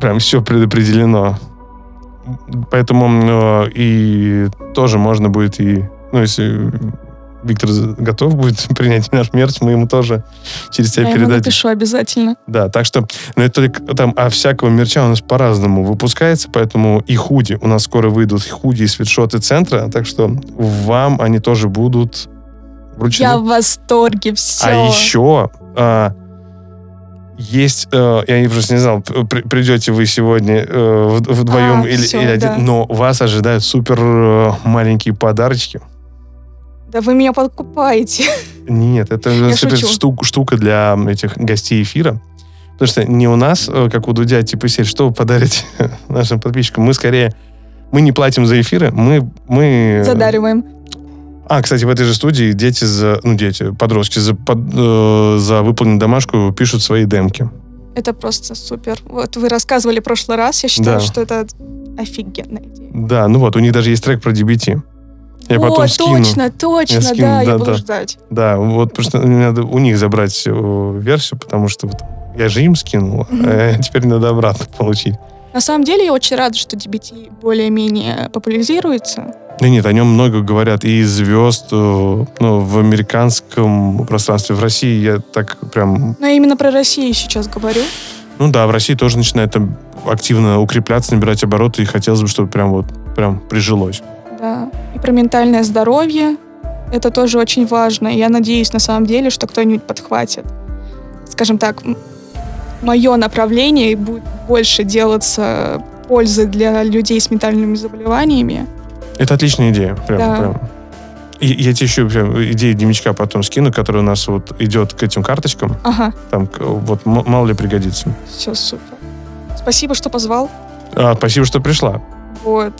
[SPEAKER 1] прям все предопределено. Поэтому э, и тоже можно будет и, ну, если Виктор готов будет принять наш мерч, мы ему тоже через тебя
[SPEAKER 2] Я
[SPEAKER 1] передадим.
[SPEAKER 2] напишу обязательно.
[SPEAKER 1] Да, так что, ну, это только там, а всякого мерча у нас по-разному выпускается, поэтому и худи, у нас скоро выйдут и худи, и свитшоты центра, так что вам они тоже будут вручены.
[SPEAKER 2] Я в восторге. Все.
[SPEAKER 1] А еще а, есть, э, я просто не знал, при- придете вы сегодня э, вдвоем
[SPEAKER 2] А,
[SPEAKER 1] или,
[SPEAKER 2] всё,
[SPEAKER 1] или один,
[SPEAKER 2] да.
[SPEAKER 1] но вас ожидают супер э, маленькие подарочки.
[SPEAKER 2] Да вы меня подкупаете.
[SPEAKER 1] Нет, это супер
[SPEAKER 2] шучу.
[SPEAKER 1] штук- штука для этих гостей эфира. Потому что не у нас, э, как у Дудя, типа, серии, что вы подарите нашим подписчикам. Мы скорее, мы не платим за эфиры, мы... мы
[SPEAKER 2] Задариваем.
[SPEAKER 1] А, кстати, в этой же студии дети, за, ну, дети, подростки за, под- э, за выполненную домашку пишут свои демки.
[SPEAKER 2] Это просто супер. Вот вы рассказывали в прошлый раз. Я считаю,
[SPEAKER 1] Да.
[SPEAKER 2] что это офигенная идея.
[SPEAKER 1] Да, ну вот, у них даже есть трек про DBT. Я
[SPEAKER 2] О,
[SPEAKER 1] потом скину.
[SPEAKER 2] точно, точно,
[SPEAKER 1] Я скину,
[SPEAKER 2] да,
[SPEAKER 1] да,
[SPEAKER 2] я буду
[SPEAKER 1] да.
[SPEAKER 2] ждать.
[SPEAKER 1] Да, вот просто мне надо у них забрать э, версию, потому что вот я же им скинул,
[SPEAKER 2] Мгм.
[SPEAKER 1] а теперь надо обратно получить.
[SPEAKER 2] На самом деле я очень рада, что DBT более-менее популяризируется.
[SPEAKER 1] Да нет, о нем много говорят и звезд, э, ну, в американском пространстве. В России я так прям...
[SPEAKER 2] Но я именно про Россию сейчас говорю.
[SPEAKER 1] Ну да, в России тоже начинает там активно укрепляться, набирать обороты, и хотелось бы, чтобы прям вот прям прижилось.
[SPEAKER 2] Да. И про ментальное здоровье. Это тоже очень важно. И я надеюсь, на самом деле, что кто-нибудь подхватит. Скажем так, мое направление будет больше делаться пользы для людей с ментальными заболеваниями.
[SPEAKER 1] Это отличная идея. Прям,
[SPEAKER 2] Да.
[SPEAKER 1] прям. И я тебе еще прям идею дневничка потом скину, который у нас вот идет к этим карточкам.
[SPEAKER 2] Ага,
[SPEAKER 1] Там вот мало ли пригодится.
[SPEAKER 2] все супер. Спасибо, что позвал.
[SPEAKER 1] А, спасибо, что пришла.
[SPEAKER 2] Вот.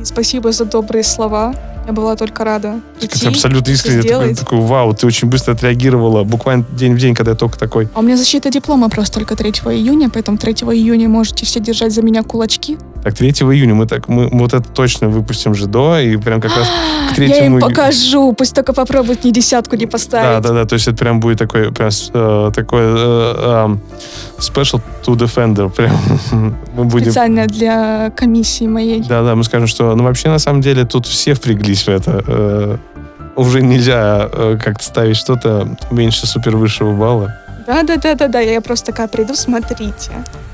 [SPEAKER 2] И спасибо за добрые слова. Я была только рада
[SPEAKER 1] Ты
[SPEAKER 2] прийти.
[SPEAKER 1] абсолютно искренне такой, такой, вау, ты очень быстро отреагировала, буквально день в день, когда я только такой.
[SPEAKER 2] А у меня защита диплома просто только 3 июня, поэтому 3 июня можете все держать за меня кулачки.
[SPEAKER 1] Так, 3 июня мы так, мы вот это точно выпустим же до, и прям как раз к 3
[SPEAKER 2] Я им покажу, пусть только попробуют мне десятку не
[SPEAKER 1] Да,
[SPEAKER 2] поставить.
[SPEAKER 1] да, да, то есть это прям будет такой, прям э, такой э, эм, special to defender, прям мы будем...
[SPEAKER 2] Специально для комиссии моей.
[SPEAKER 1] Да, да, мы скажем, что, ну вообще на самом деле тут все впряглись в это. Э, уже нельзя э, как-то ставить что-то меньше супер высшего балла.
[SPEAKER 2] Да, да, да, да, да. Я просто такая приду, смотрите.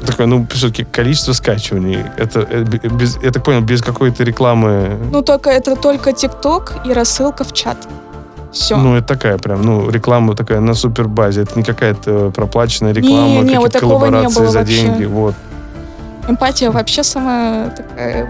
[SPEAKER 1] Такое, ну, все-таки количество скачиваний. Это, э, б- без, я так понял, без какой-то рекламы.
[SPEAKER 2] Ну, только это только ТикТок и рассылка в чат. Все.
[SPEAKER 1] Ну, это такая прям, ну, реклама такая на супербазе. Это не какая-то проплаченная реклама,
[SPEAKER 2] Не, не,
[SPEAKER 1] какие-то
[SPEAKER 2] вот такого не
[SPEAKER 1] коллаборации
[SPEAKER 2] было
[SPEAKER 1] за
[SPEAKER 2] вообще.
[SPEAKER 1] деньги. Вот.
[SPEAKER 2] Эмпатия вообще самая такая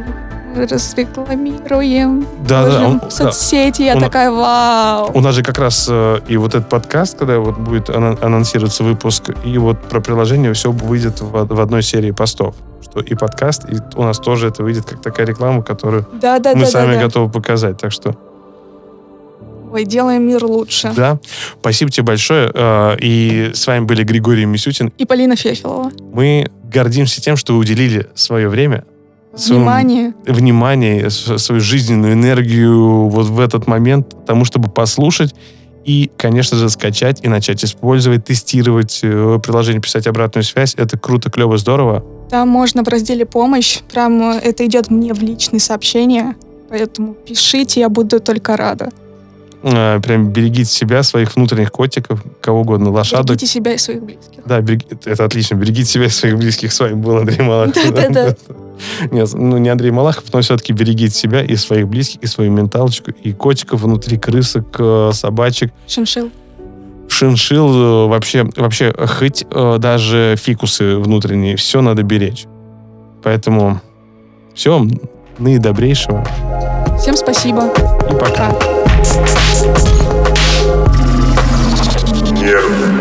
[SPEAKER 2] разрекламируем.
[SPEAKER 1] Да, да, он-
[SPEAKER 2] в
[SPEAKER 1] да.
[SPEAKER 2] соцсети, я
[SPEAKER 1] Он-
[SPEAKER 2] такая, вау.
[SPEAKER 1] У нас же как раз э, и вот этот подкаст, когда вот будет анонсироваться выпуск, и вот про приложение все выйдет в, в одной серии постов. Что и подкаст, и у нас тоже это выйдет как такая реклама, которую
[SPEAKER 2] Да, да,
[SPEAKER 1] мы
[SPEAKER 2] да,
[SPEAKER 1] сами
[SPEAKER 2] да, да.
[SPEAKER 1] готовы показать. Так что,
[SPEAKER 2] Ой, делаем мир лучше.
[SPEAKER 1] да, спасибо тебе большое. э, И с вами были Григорий Мисютин.
[SPEAKER 2] И Полина Фефилова.
[SPEAKER 1] Мы гордимся тем, что вы уделили свое время,
[SPEAKER 2] Внимание.
[SPEAKER 1] внимание, свою жизненную энергию вот в этот момент тому, чтобы послушать и, конечно же, скачать и начать использовать, тестировать э, приложение, писать обратную связь. Это круто, клево, здорово.
[SPEAKER 2] Там можно в разделе «Помощь». Прям э, это идет мне в личные сообщения. Поэтому пишите, я буду только рада.
[SPEAKER 1] Э, Прям берегите себя, своих внутренних котиков, кого угодно, лошадок.
[SPEAKER 2] Берегите себя и своих близких.
[SPEAKER 1] Да, береги- это отлично. Берегите себя и своих близких. С вами был Андрей Малахов.
[SPEAKER 2] Да-да-да.
[SPEAKER 1] Нет, ну не Андрей Малахов, но все-таки берегите себя и своих близких, и свою менталочку, и котиков внутри, крысок, э, собачек.
[SPEAKER 2] Шиншил.
[SPEAKER 1] шиншил, э, вообще, вообще хоть э, даже фикусы внутренние, все надо беречь. Поэтому все, наидобрейшего
[SPEAKER 2] Всем спасибо.
[SPEAKER 1] и пока.
[SPEAKER 2] Пока.
[SPEAKER 3] Нервы.